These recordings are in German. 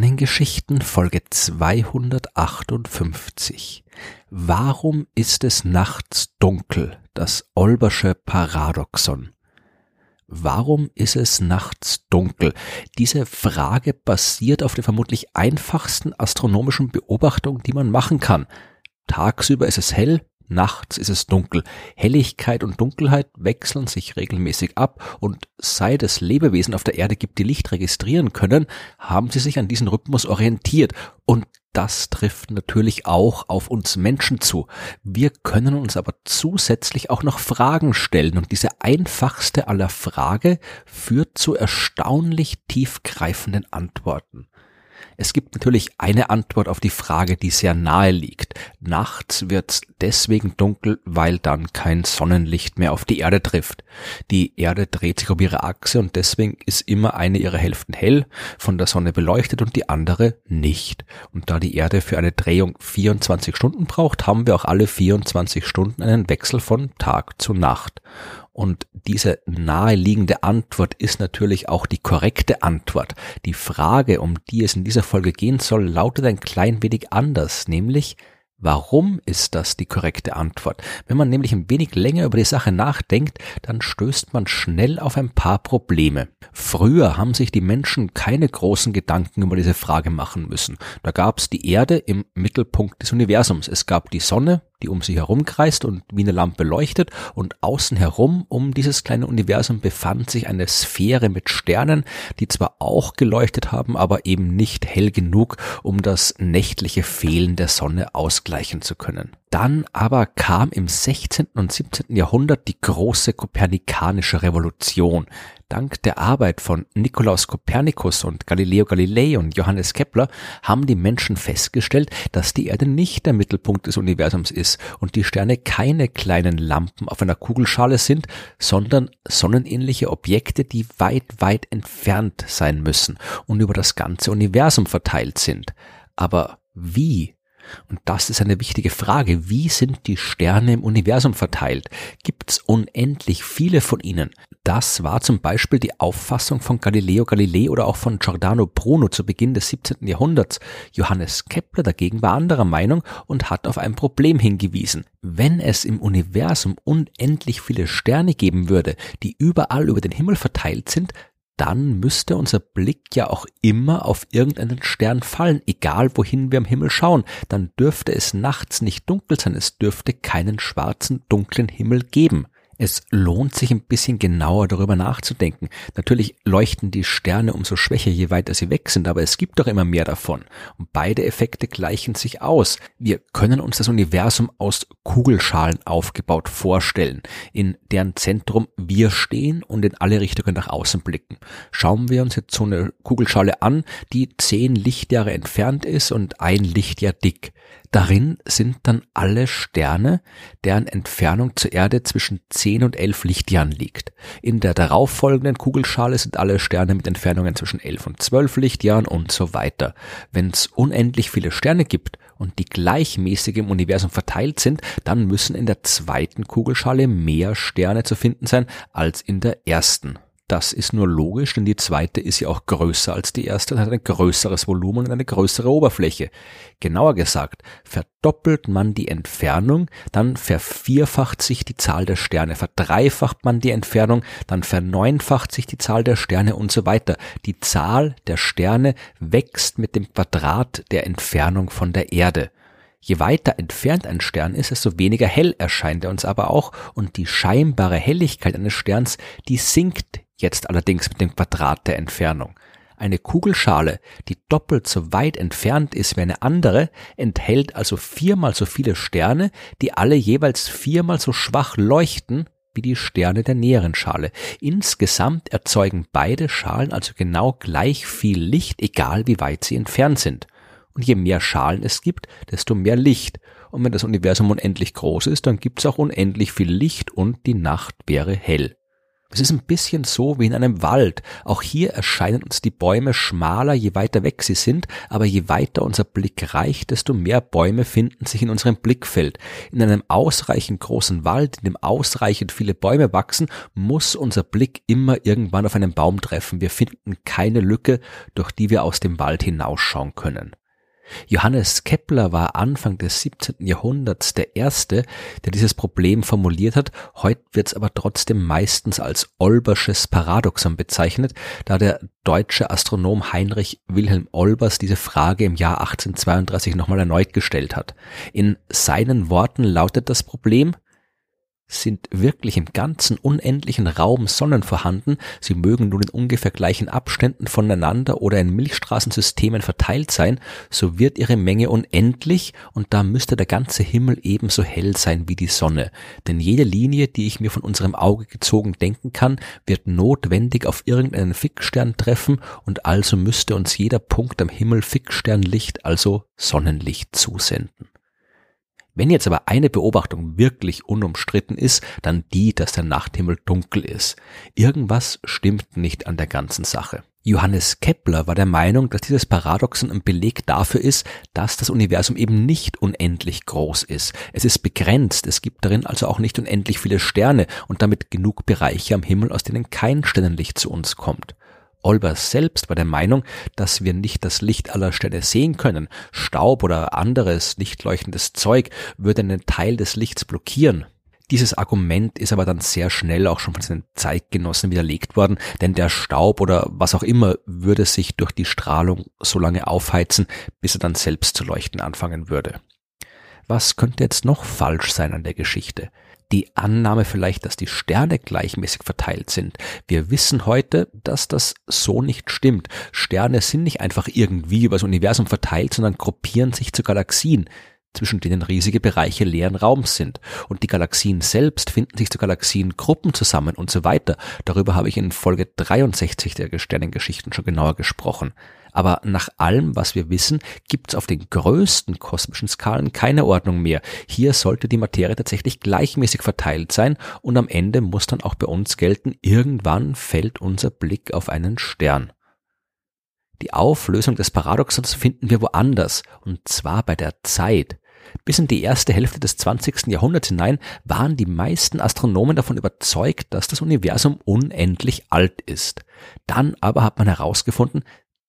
Sternengeschichten Folge 258. Warum ist es nachts dunkel? Das Olbersche Paradoxon. Warum ist es nachts dunkel? Diese Frage basiert auf der vermutlich einfachsten astronomischen Beobachtung, die man machen kann. Tagsüber ist es hell, Nachts ist es dunkel. Helligkeit und Dunkelheit wechseln sich regelmäßig ab und seit es Lebewesen auf der Erde gibt, die Licht registrieren können, haben sie sich an diesen Rhythmus orientiert und das trifft natürlich auch auf uns Menschen zu. Wir können uns aber zusätzlich auch noch Fragen stellen und diese einfachste aller Frage führt zu erstaunlich tiefgreifenden Antworten. Es gibt natürlich eine Antwort auf die Frage, die sehr nahe liegt. Nachts wird's deswegen dunkel, weil dann kein Sonnenlicht mehr auf die Erde trifft. Die Erde dreht sich um ihre Achse und deswegen ist immer eine ihrer Hälften hell, von der Sonne beleuchtet und die andere nicht. Und da die Erde für eine Drehung 24 Stunden braucht, haben wir auch alle 24 Stunden einen Wechsel von Tag zu Nacht. Und diese naheliegende Antwort ist natürlich auch die korrekte Antwort. Die Frage, um die es in dieser Folge gehen soll, lautet ein klein wenig anders, nämlich Warum ist das die korrekte Antwort? Wenn man nämlich ein wenig länger über die Sache nachdenkt, dann stößt man schnell auf ein paar Probleme. Früher haben sich die Menschen keine großen Gedanken über diese Frage machen müssen. Da gab es die Erde im Mittelpunkt des Universums. Es gab die Sonne, die um sie herum kreist und wie eine Lampe leuchtet und außen herum um dieses kleine Universum befand sich eine Sphäre mit Sternen, die zwar auch geleuchtet haben, aber eben nicht hell genug, um das nächtliche Fehlen der Sonne ausgleichen zu können. Dann aber kam im 16. und 17. Jahrhundert die große kopernikanische Revolution. Dank der Arbeit von Nikolaus Kopernikus und Galileo Galilei und Johannes Kepler haben die Menschen festgestellt, dass die Erde nicht der Mittelpunkt des Universums ist und die Sterne keine kleinen Lampen auf einer Kugelschale sind, sondern sonnenähnliche Objekte, die weit, weit entfernt sein müssen und über das ganze Universum verteilt sind. Aber wie und das ist eine wichtige Frage. Wie sind die Sterne im Universum verteilt? Gibt es unendlich viele von ihnen? Das war zum Beispiel die Auffassung von Galileo Galilei oder auch von Giordano Bruno zu Beginn des 17. Jahrhunderts. Johannes Kepler dagegen war anderer Meinung und hat auf ein Problem hingewiesen. Wenn es im Universum unendlich viele Sterne geben würde, die überall über den Himmel verteilt sind, dann müsste unser Blick ja auch immer auf irgendeinen Stern fallen, egal wohin wir am Himmel schauen. Dann dürfte es nachts nicht dunkel sein, es dürfte keinen schwarzen, dunklen Himmel geben. Es lohnt sich ein bisschen genauer darüber nachzudenken. Natürlich leuchten die Sterne umso schwächer, je weiter sie weg sind, aber es gibt doch immer mehr davon. Und beide Effekte gleichen sich aus. Wir können uns das Universum aus Kugelschalen aufgebaut vorstellen, in deren Zentrum wir stehen und in alle Richtungen nach außen blicken. Schauen wir uns jetzt so eine Kugelschale an, die zehn Lichtjahre entfernt ist und ein Lichtjahr dick. Darin sind dann alle Sterne, deren Entfernung zur Erde zwischen 10 und 11 Lichtjahren liegt. In der darauffolgenden Kugelschale sind alle Sterne mit Entfernungen zwischen 11 und 12 Lichtjahren und so weiter. Wenn es unendlich viele Sterne gibt und die gleichmäßig im Universum verteilt sind, dann müssen in der zweiten Kugelschale mehr Sterne zu finden sein als in der ersten. Das ist nur logisch, denn die zweite ist ja auch größer als die erste und hat ein größeres Volumen und eine größere Oberfläche. Genauer gesagt, verdoppelt man die Entfernung, dann vervierfacht sich die Zahl der Sterne, verdreifacht man die Entfernung, dann verneunfacht sich die Zahl der Sterne und so weiter. Die Zahl der Sterne wächst mit dem Quadrat der Entfernung von der Erde. Je weiter entfernt ein Stern ist, desto weniger hell erscheint er uns aber auch und die scheinbare Helligkeit eines Sterns, die sinkt jetzt allerdings mit dem Quadrat der Entfernung. Eine Kugelschale, die doppelt so weit entfernt ist wie eine andere, enthält also viermal so viele Sterne, die alle jeweils viermal so schwach leuchten wie die Sterne der näheren Schale. Insgesamt erzeugen beide Schalen also genau gleich viel Licht, egal wie weit sie entfernt sind. Und je mehr Schalen es gibt, desto mehr Licht. Und wenn das Universum unendlich groß ist, dann gibt es auch unendlich viel Licht und die Nacht wäre hell. Es ist ein bisschen so wie in einem Wald. Auch hier erscheinen uns die Bäume schmaler, je weiter weg sie sind, aber je weiter unser Blick reicht, desto mehr Bäume finden sich in unserem Blickfeld. In einem ausreichend großen Wald, in dem ausreichend viele Bäume wachsen, muss unser Blick immer irgendwann auf einen Baum treffen. Wir finden keine Lücke, durch die wir aus dem Wald hinausschauen können. Johannes Kepler war Anfang des 17. Jahrhunderts der Erste, der dieses Problem formuliert hat. Heute wird es aber trotzdem meistens als Olbersches Paradoxon bezeichnet, da der deutsche Astronom Heinrich Wilhelm Olbers diese Frage im Jahr 1832 nochmal erneut gestellt hat. In seinen Worten lautet das Problem, sind wirklich im ganzen unendlichen Raum Sonnen vorhanden, sie mögen nun in ungefähr gleichen Abständen voneinander oder in Milchstraßensystemen verteilt sein, so wird ihre Menge unendlich und da müsste der ganze Himmel ebenso hell sein wie die Sonne. Denn jede Linie, die ich mir von unserem Auge gezogen denken kann, wird notwendig auf irgendeinen Fixstern treffen und also müsste uns jeder Punkt am Himmel Fixsternlicht, also Sonnenlicht zusenden. Wenn jetzt aber eine Beobachtung wirklich unumstritten ist, dann die, dass der Nachthimmel dunkel ist. Irgendwas stimmt nicht an der ganzen Sache. Johannes Kepler war der Meinung, dass dieses Paradoxon ein Beleg dafür ist, dass das Universum eben nicht unendlich groß ist. Es ist begrenzt, es gibt darin also auch nicht unendlich viele Sterne und damit genug Bereiche am Himmel, aus denen kein Sternenlicht zu uns kommt. Olbers selbst war der Meinung, dass wir nicht das Licht aller Sterne sehen können. Staub oder anderes lichtleuchtendes Zeug würde einen Teil des Lichts blockieren. Dieses Argument ist aber dann sehr schnell auch schon von seinen Zeitgenossen widerlegt worden, denn der Staub oder was auch immer würde sich durch die Strahlung so lange aufheizen, bis er dann selbst zu leuchten anfangen würde. Was könnte jetzt noch falsch sein an der Geschichte? Die Annahme vielleicht, dass die Sterne gleichmäßig verteilt sind. Wir wissen heute, dass das so nicht stimmt. Sterne sind nicht einfach irgendwie über das Universum verteilt, sondern gruppieren sich zu Galaxien zwischen denen riesige Bereiche leeren Raums sind. Und die Galaxien selbst finden sich zu Galaxiengruppen zusammen und so weiter. Darüber habe ich in Folge 63 der Sternengeschichten schon genauer gesprochen. Aber nach allem, was wir wissen, gibt es auf den größten kosmischen Skalen keine Ordnung mehr. Hier sollte die Materie tatsächlich gleichmäßig verteilt sein und am Ende muss dann auch bei uns gelten, irgendwann fällt unser Blick auf einen Stern. Die Auflösung des Paradoxons finden wir woanders, und zwar bei der Zeit. Bis in die erste Hälfte des 20. Jahrhunderts hinein waren die meisten Astronomen davon überzeugt, dass das Universum unendlich alt ist. Dann aber hat man herausgefunden,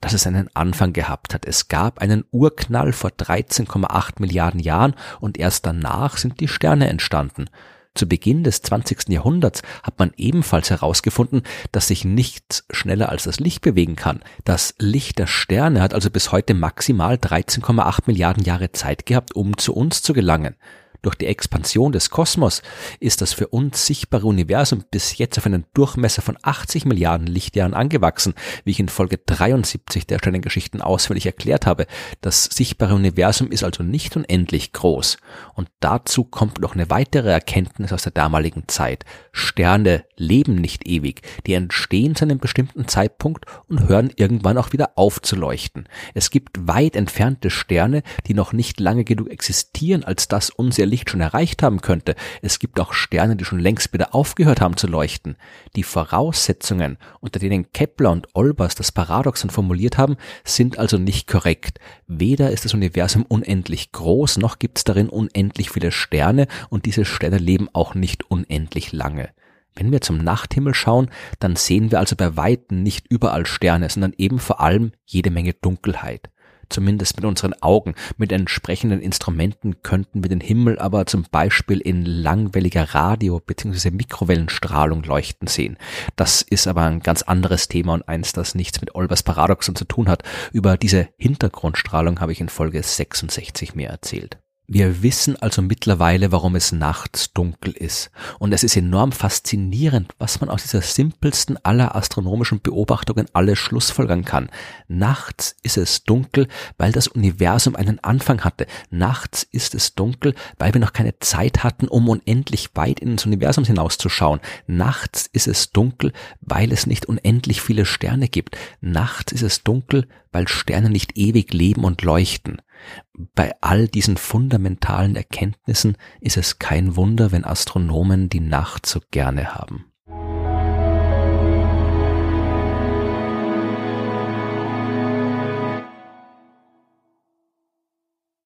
dass es einen Anfang gehabt hat. Es gab einen Urknall vor 13,8 Milliarden Jahren und erst danach sind die Sterne entstanden. Zu Beginn des 20. Jahrhunderts hat man ebenfalls herausgefunden, dass sich nichts schneller als das Licht bewegen kann. Das Licht der Sterne hat also bis heute maximal 13,8 Milliarden Jahre Zeit gehabt, um zu uns zu gelangen. Durch die Expansion des Kosmos ist das für uns sichtbare Universum bis jetzt auf einen Durchmesser von 80 Milliarden Lichtjahren angewachsen, wie ich in Folge 73 der Sternengeschichten ausführlich erklärt habe. Das sichtbare Universum ist also nicht unendlich groß. Und dazu kommt noch eine weitere Erkenntnis aus der damaligen Zeit. Sterne leben nicht ewig. Die entstehen zu einem bestimmten Zeitpunkt und hören irgendwann auch wieder auf zu leuchten. Es gibt weit entfernte Sterne, die noch nicht lange genug existieren, als dass unser Licht schon erreicht haben könnte. Es gibt auch Sterne, die schon längst wieder aufgehört haben zu leuchten. Die Voraussetzungen, unter denen Kepler und Olbers das Paradoxon formuliert haben, sind also nicht korrekt. Weder ist das Universum unendlich groß, noch gibt es darin unendlich viele Sterne und diese Sterne leben auch nicht unendlich lange. Wenn wir zum Nachthimmel schauen, dann sehen wir also bei Weitem nicht überall Sterne, sondern eben vor allem jede Menge Dunkelheit zumindest mit unseren Augen. Mit entsprechenden Instrumenten könnten wir den Himmel aber zum Beispiel in langwelliger Radio- bzw. Mikrowellenstrahlung leuchten sehen. Das ist aber ein ganz anderes Thema und eins, das nichts mit Olbers Paradoxon zu tun hat. Über diese Hintergrundstrahlung habe ich in Folge 66 mehr erzählt. Wir wissen also mittlerweile, warum es nachts dunkel ist. Und es ist enorm faszinierend, was man aus dieser simpelsten aller astronomischen Beobachtungen alles schlussfolgern kann. Nachts ist es dunkel, weil das Universum einen Anfang hatte. Nachts ist es dunkel, weil wir noch keine Zeit hatten, um unendlich weit ins Universum hinauszuschauen. Nachts ist es dunkel, weil es nicht unendlich viele Sterne gibt. Nachts ist es dunkel, weil Sterne nicht ewig leben und leuchten. Bei all diesen fundamentalen Erkenntnissen ist es kein Wunder, wenn Astronomen die Nacht so gerne haben.